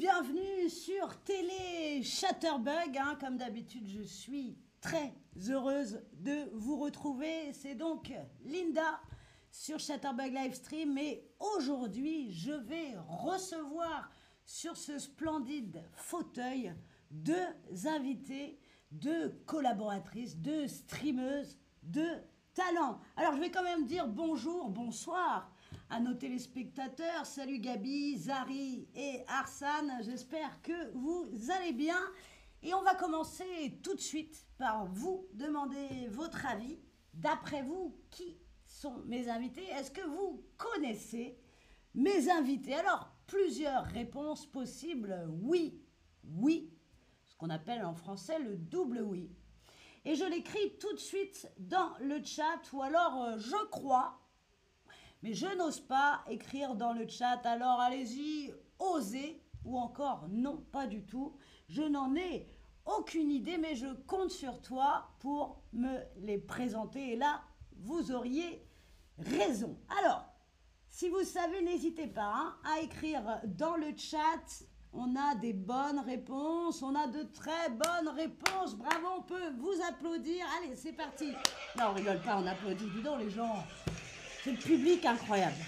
bienvenue sur Télé Chatterbug. hein. Comme d'habitude, je suis très heureuse de vous retrouver. C'est donc Linda sur Chatterbug Livestream. Et aujourd'hui, je vais recevoir sur ce splendide fauteuil deux invités, deux collaboratrices, deux streameuses de talent. Alors, je vais quand même dire bonjour, bonsoir à nos téléspectateurs. Salut Gabi, Zari et Arsane. J'espère que vous allez bien. Et on va commencer tout de suite par vous demander votre avis. D'après vous, qui sont mes invités? Est-ce que vous connaissez mes invités? Alors, plusieurs réponses possibles. Oui, oui, ce qu'on appelle en français le double oui. Et je l'écris tout de suite dans le chat, ou alors euh, je crois, mais je n'ose pas écrire dans le chat, alors allez-y, osez, ou encore non, pas du tout. Je n'en ai aucune idée, mais je compte sur toi pour me les présenter. Et là, vous auriez raison. Alors, si vous savez, n'hésitez pas hein, à écrire dans le chat. On a des bonnes réponses, on a de très bonnes réponses. Bravo, on peut vous applaudir. Allez, c'est parti. Non, on rigole pas, on applaudit. Dis les gens. C'est le public incroyable.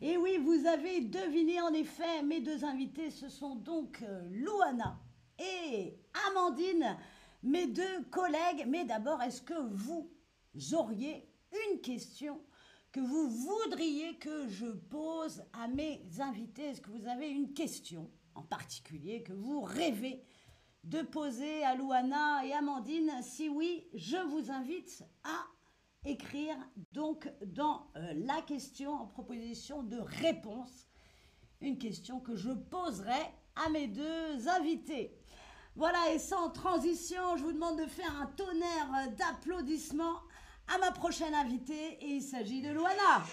Et oui, vous avez deviné en effet, mes deux invités, ce sont donc euh, Louana et Amandine, mes deux collègues. Mais d'abord, est-ce que vous auriez une question que vous voudriez que je pose à mes invités? Est-ce que vous avez une question en particulier que vous rêvez de poser à Louana et Amandine? Si oui, je vous invite à écrire donc dans euh, la question en proposition de réponse une question que je poserai à mes deux invités. Voilà, et sans transition, je vous demande de faire un tonnerre d'applaudissements à ma prochaine invitée, et il s'agit de Loana.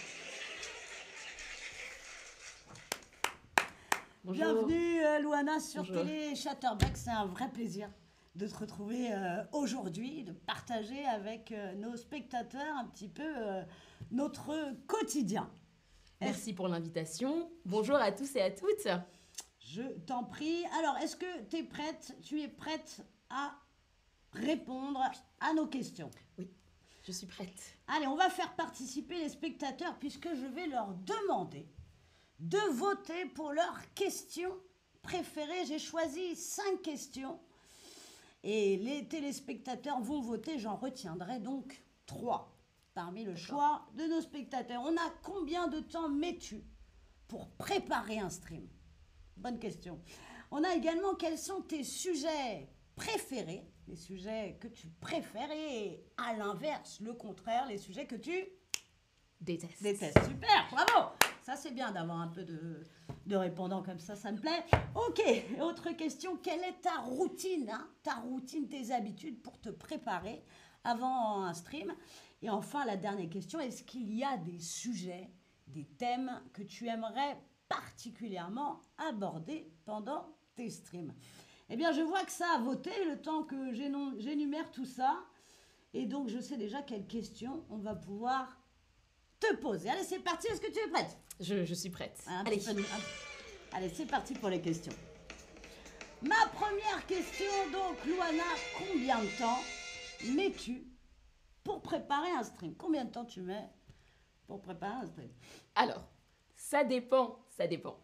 Bonjour. Bienvenue euh, Loana sur Bonjour. Télé Chatterback, c'est un vrai plaisir de te retrouver euh, aujourd'hui, de partager avec euh, nos spectateurs un petit peu euh, notre quotidien. Merci pour l'invitation. Bonjour à tous et à toutes. Je t'en prie. Alors, est-ce que tu es prête Tu es prête à répondre à nos questions? Je suis prête. Allez, on va faire participer les spectateurs puisque je vais leur demander de voter pour leurs questions préférées. J'ai choisi cinq questions et les téléspectateurs vont voter. J'en retiendrai donc trois parmi le choix de nos spectateurs. On a combien de temps mets-tu pour préparer un stream? Bonne question. On a également quels sont tes sujets préférés, les sujets que tu préfères et à l'inverse, le contraire, les sujets que tu Déteste. détestes. Super, bravo Ça c'est bien d'avoir un peu de, de répondants comme ça, ça me plaît. Ok, autre question, quelle est ta routine hein Ta routine, tes habitudes pour te préparer avant un stream? Et enfin, la dernière question, est-ce qu'il y a des sujets, des thèmes que tu aimerais particulièrement aborder pendant tes streams? Eh bien, je vois que ça a voté le temps que j'énumère tout ça. Et donc, je sais déjà quelles questions on va pouvoir te poser. Allez, c'est parti. Est-ce que tu es prête? Je, je suis prête. Un Allez. peu un- Allez, c'est parti pour les questions. Ma première question, donc, Luana, combien de temps mets-tu pour préparer un stream? Combien de temps tu mets pour préparer un stream? Alors, ça dépend, ça dépend.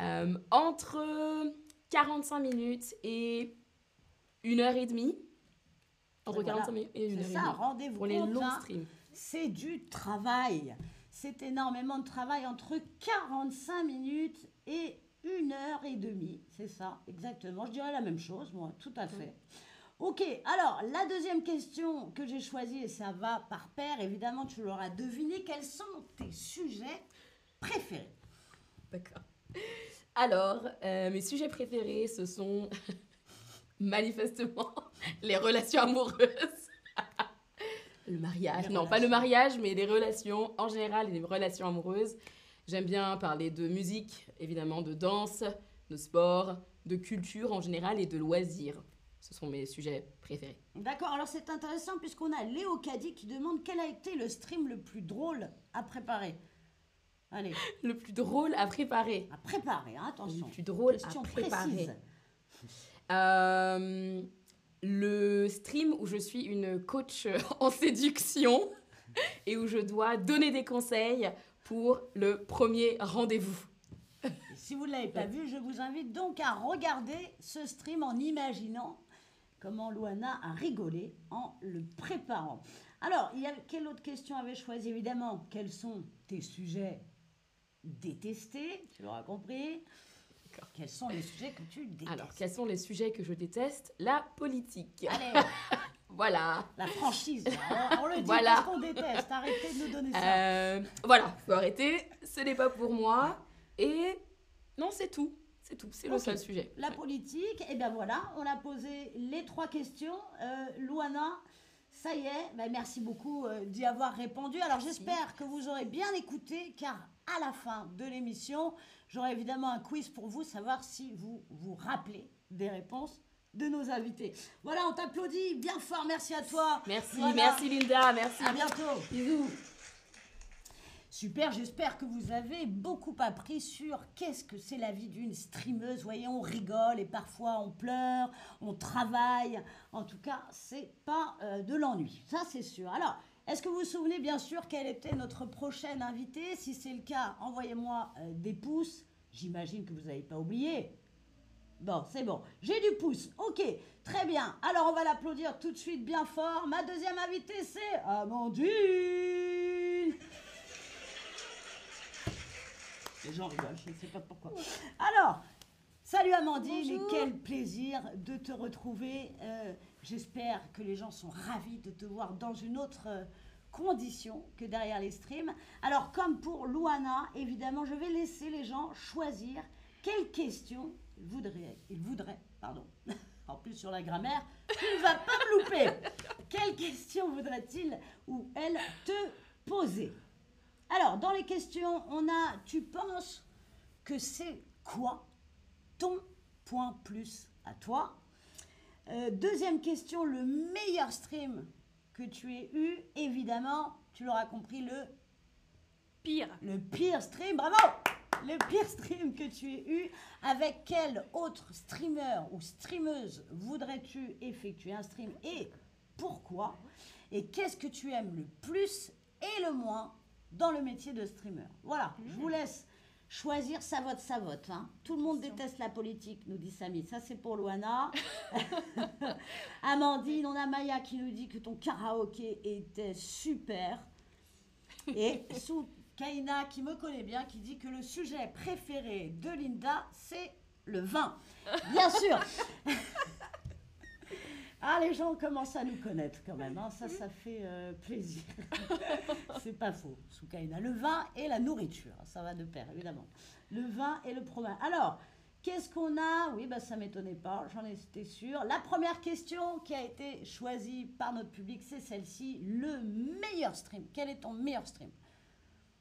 Euh, entre 45 minutes et une heure et demie. Entre Voilà. 45 minutes et une heure C'est et ça, demie. rendez-vous Pour les longs hein. streams. C'est du travail. C'est énormément de travail entre 45 minutes et une heure et demie. C'est ça, exactement. Je dirais la même chose, moi, tout à fait. Ok, alors la deuxième question que j'ai choisie, et ça va par paire, évidemment, tu l'auras deviné, quels sont tes sujets préférés? D'accord. Alors, euh, mes sujets préférés, ce sont manifestement les relations amoureuses. Le mariage. Les non, pas le mariage, mais les relations en général et les relations amoureuses. J'aime bien parler de musique, évidemment, de danse, de sport, de culture en général et de loisirs. Ce sont mes sujets préférés. D'accord, alors c'est intéressant puisqu'on a Léo Caddy qui demande quel a été le stream le plus drôle à préparer. Allez, Le plus drôle à préparer. à préparer, hein, attention. Le plus drôle Question à préparer. précise. Euh, le stream où je suis une coach en séduction et où je dois donner des conseils pour le premier rendez-vous. Si vous ne l'avez pas vu, je vous invite donc à regarder ce stream en imaginant comment Luana a rigolé en le préparant. Alors, quelle autre question avait choisi? Évidemment, quels sont tes sujets détestés? Tu l'auras compris. Quels sont les sujets que tu détestes Alors, quels sont les sujets que je déteste? La politique. Allez, Voilà. la franchise, là, on, on le dit Voilà. parce qu'on déteste. Arrêtez de nous donner ça. Euh, voilà, faut arrêter. Ce n'est pas pour moi. Et non, c'est tout. C'est tout. C'est le seul sujet. La politique, et bien voilà, on a posé les trois questions. Euh, Luana, ça y est, ben merci beaucoup euh, d'y avoir répondu. Alors j'espère que vous aurez bien écouté, car à la fin de l'émission, j'aurai évidemment un quiz pour vous, savoir si vous vous rappelez des réponses de nos invités. Voilà, on t'applaudit bien fort, merci à toi. Merci, merci Linda, merci. À bientôt. Bisous. Super, j'espère que vous avez beaucoup appris sur qu'est-ce que c'est la vie d'une streameuse. Vous voyez, on rigole et parfois on pleure, on travaille. En tout cas, c'est pas euh, de l'ennui, ça c'est sûr. Alors, est-ce que vous vous souvenez bien sûr quelle était notre prochaine invitée Si c'est le cas, envoyez-moi euh, des pouces. J'imagine que vous n'avez pas oublié. Bon, c'est bon. J'ai du pouce. Ok, très bien. Alors, on va l'applaudir tout de suite bien fort. Ma deuxième invitée, c'est Amandine. Les gens rigolent, je ne sais pas pourquoi. Alors, salut Amandine Bonjour. et quel plaisir de te retrouver. Euh, J'espère que les gens sont ravis de te voir dans une autre euh, condition que derrière les streams. Alors, comme pour Luana, évidemment, je vais laisser les gens choisir quelles questions ils voudraient, ils voudraient pardon, en plus sur la grammaire, tu ne vas pas me louper. Quelles questions voudrait-il ou elle te poser? Alors, dans les questions, on a tu penses que c'est quoi ton point plus à toi. Euh, Deuxième question, le meilleur stream que tu aies eu, évidemment, tu l'auras compris, le, Pire. le pire stream, bravo! Le pire stream que tu aies eu, avec quel autre streamer ou streameuse voudrais-tu effectuer un stream et pourquoi? Et qu'est-ce que tu aimes le plus et le moins dans le métier de streamer? Voilà, je vous laisse choisir sa vote, sa vote. hein. Tout le monde déteste la politique, nous dit Samy. Ça, c'est pour Luana. Amandine, on a Maya qui nous dit que ton karaoké était super. Et sous Kaina, qui me connaît bien, qui dit que le sujet préféré de Linda, c'est le vin. Bien sûr. Ah, les gens commencent à nous connaître quand même. hein. Ça, ça fait euh, plaisir. c'est pas faux, Soukaina. Le vin et la nourriture, ça va de pair, évidemment. Le vin et le fromage. Alors, qu'est-ce qu'on a? Oui, bah, ça m'étonnait pas, j'en étais sûre. La première question qui a été choisie par notre public, c'est celle-ci. Le meilleur stream. Quel est ton meilleur stream?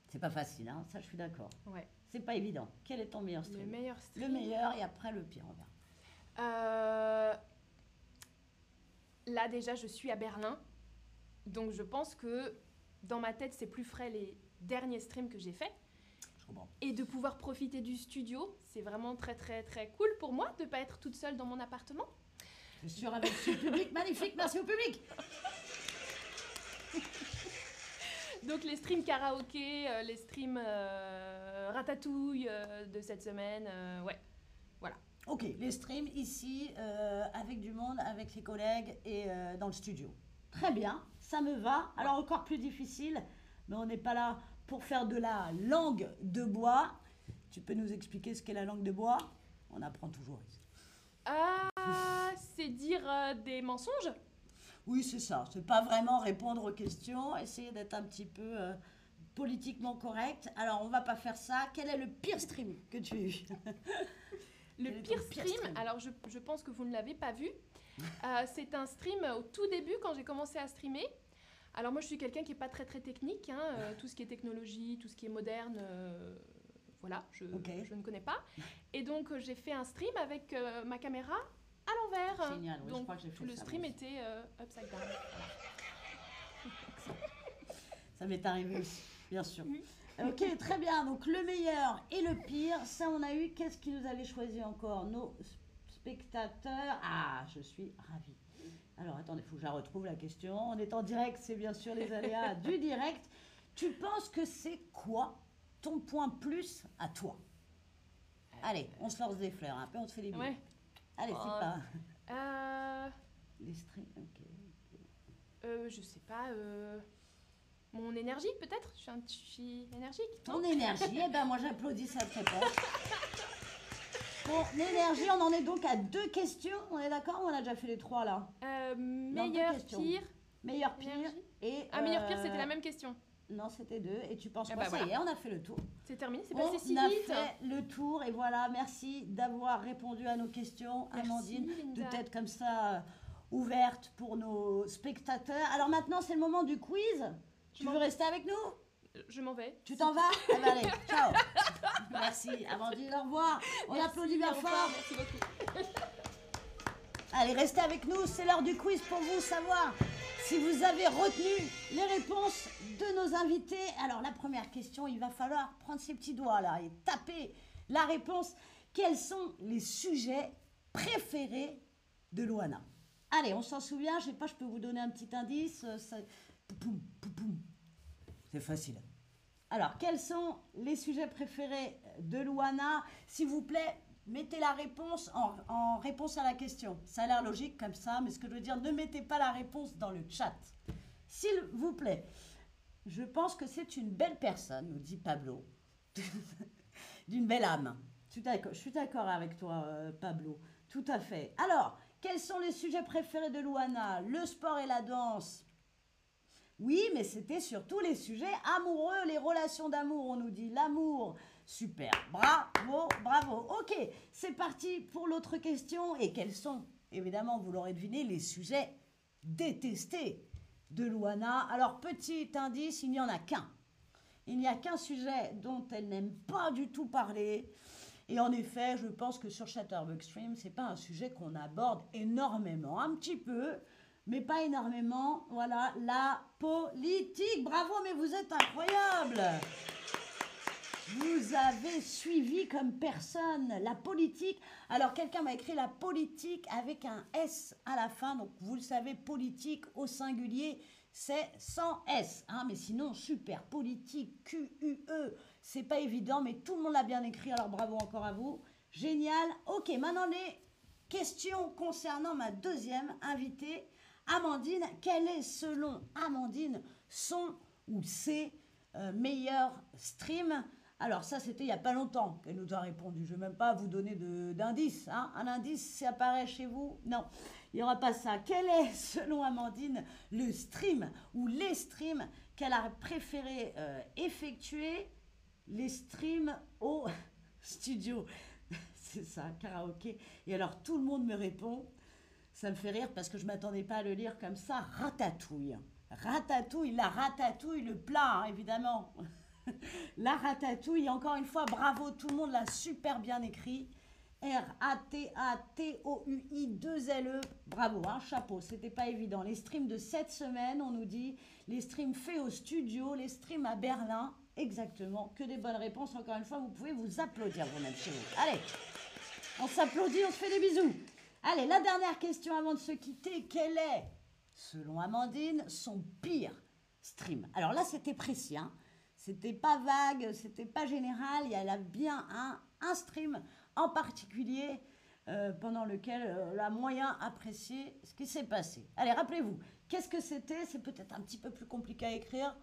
C'est pas facile, hein, ça je suis d'accord. Ouais. C'est pas évident. Quel est ton meilleur Le stream? meilleur Le stream. meilleur et après le pire, on verra. Euh, Là, déjà, je suis à Berlin. Donc, je pense que dans ma tête, c'est plus frais les derniers streams que j'ai faits. Et de pouvoir profiter du studio, c'est vraiment très, très, très cool pour moi de ne pas être toute seule dans mon appartement. Je suis sûre avec ce public magnifique. Merci au public. Donc, les streams karaoké, euh, les streams euh, ratatouille euh, de cette semaine, euh, ouais. Ok, les streams ici, euh, avec du monde, avec les collègues et euh, dans le studio. Très bien, ça me va. Alors encore plus difficile, mais on n'est pas là pour faire de la langue de bois. Tu peux nous expliquer ce qu'est la langue de bois? On apprend toujours ici. Ah, c'est dire euh, des mensonges? Oui, c'est ça. C'est pas vraiment répondre aux questions, essayer d'être un petit peu euh, politiquement correct. Alors, on va pas faire ça. Quel est le pire stream que tu as eu? Le pire stream, alors je, je pense que vous ne l'avez pas vu. Euh, c'est un stream au tout début quand j'ai commencé à streamer. Alors moi je suis quelqu'un qui n'est pas très très technique. hein, euh, tout ce qui est technologie, tout ce qui est moderne, euh, voilà, je, ne connais pas. Et donc j'ai fait un stream avec ma caméra à l'envers. Génial, oui, je donc crois que j'ai fait le ça, stream aussi. était upside down. Ça m'est arrivé aussi, bien sûr. Oui. Ok, très bien. Donc le meilleur et le pire, ça on a eu. Qu'est-ce qui nous avait choisi encore? Nos spectateurs. Ah, je suis ravie. Alors attendez, il faut que je la retrouve la question. On est en direct, c'est bien sûr les aléas du direct. Tu penses que c'est quoi ton point plus à toi? Allez, on se lance des fleurs, un peu, on te fait les bisous. Ouais. Allez, c'est pas. Euh, Les streams, ok. euh, je sais pas. euh, mon énergie, peut-être? Je suis un énergique Ton énergie, eh ben moi j'applaudis cette réponse. Ton énergie, on en est donc à deux questions, on est d'accord? Ou on a déjà fait les trois là Euh, meilleur, pire. Meilleur, pire Énergie et... Ah, meilleur, pire, euh, c'était la même question. Non, c'était deux. Et tu penses Ah quoi? bah Ça y voilà. est, on a fait le tour. C'est terminé, c'est On passé si a vite. fait le tour et voilà, merci d'avoir répondu à nos questions, Merci, Amandine. De tête comme ça euh, ouverte pour nos spectateurs. Alors maintenant, c'est le moment du quiz. Tu veux rester avec nous? Je m'en vais. Tu t'en vas? Eh ben, Allez, ciao. Merci, Amandine, au revoir. On Merci, applaudit bien revoir, fort. Merci beaucoup. Allez, restez avec nous, c'est l'heure du quiz pour vous savoir si vous avez retenu les réponses de nos invités. Alors, la première question, il va falloir prendre ses petits doigts là et taper la réponse. Quels sont les sujets préférés de Loana? Allez, on s'en souvient, je sais pas, je peux vous donner un petit indice. euh, ça-. C'est facile. Alors, quels sont les sujets préférés de Luana S'il vous plaît, mettez la réponse en, réponse à la question. Ça a l'air logique comme ça, mais ce que je veux dire, ne mettez pas la réponse dans le chat. S'il vous plaît, je pense que c'est une belle personne, nous dit Pablo, d'une belle âme. Je suis d'accord- avec toi, euh, Pablo. Tout à fait. Alors, quels sont les sujets préférés de Luana Le sport et la danse oui, mais c'était surtout les sujets amoureux, les relations d'amour, on nous dit l'amour. Super, bravo, bravo. Ok, c'est parti pour l'autre question. Et quels sont, évidemment, vous l'aurez deviné, les sujets détestés de Luana Alors, petit indice, il n'y en a qu'un. Il n'y a qu'un sujet dont elle n'aime pas du tout parler. Et en effet, je pense que sur Chatterbug Stream, c'est pas un sujet qu'on aborde énormément, un petit peu, mais pas énormément. Voilà, la politique. Bravo, mais vous êtes incroyable. Vous avez suivi comme personne la politique. Alors, quelqu'un m'a écrit la politique avec un S à la fin. Donc, vous le savez, politique au singulier, c'est sans S. hein. mais sinon, super. Politique, Q-U-E. C'est pas évident, mais tout le monde l'a bien écrit. Alors, bravo encore à vous. Génial. Ok, maintenant, les questions concernant ma deuxième invitée, Amandine. Quel est, selon Amandine, son ou ses euh, meilleurs streams? Alors ça, c'était il n'y a pas longtemps qu'elle nous a répondu. Je ne vais même pas vous donner d'indice. hein. Un indice, ça apparaît chez vous? Non, il n'y aura pas ça. Quel est, selon Amandine, le stream ou les streams qu'elle a préféré euh, effectuer? Les streams au studio. C'est ça, karaoké. Et alors, tout le monde me répond. Ça me fait rire parce que je ne m'attendais pas à le lire comme ça. Ratatouille. Ratatouille, la ratatouille, le plat, hein, évidemment. La ratatouille, encore une fois, bravo, tout le monde l'a super bien écrit. R-A-T-A-T-O-U-I 2 L-E. Bravo, hein, chapeau, c'était pas évident. Les streams de cette semaine, on nous dit, les streams faits au studio, les streams à Berlin. Exactement, que des bonnes réponses. Encore une fois, vous pouvez vous applaudir vous-même chez vous. Allez, on s'applaudit, on se fait des bisous. Allez, la dernière question avant de se quitter. Quel est, selon Amandine, son pire stream? Alors là, c'était précis. Hein. C'était pas vague, c'était pas général. Il y a bien un, stream en particulier euh, pendant lequel euh, elle a moyen apprécié ce qui s'est passé. Allez, rappelez-vous, qu'est-ce que c'était? C'est peut-être un petit peu plus compliqué à écrire,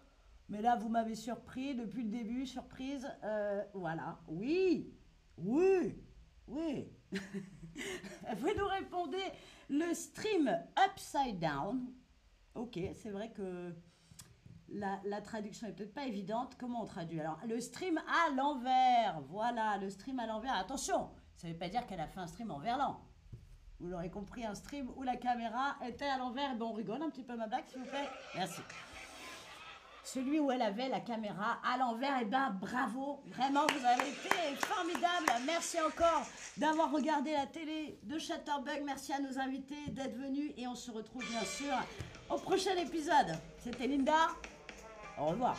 mais là, vous m'avez surpris depuis le début, surprise. Euh, voilà, oui, oui, oui. vous nous répondez le stream Upside Down. Ok, c'est vrai que la, traduction est peut-être pas évidente. Comment on traduit? Alors, le stream à l'envers. Voilà, le stream à l'envers. Attention, ça ne veut pas dire qu'elle a fait un stream en verlan. Vous l'aurez compris, un stream où la caméra était à l'envers. Bon, on rigole un petit peu ma blague, s'il vous plaît. Merci. Celui où elle avait la caméra à l'envers, et ben bravo, vraiment, vous avez été formidable. Merci encore d'avoir regardé la télé de Chatterbug. Merci à nos invités d'être venus et on se retrouve bien sûr au prochain épisode. C'était Linda. Au revoir.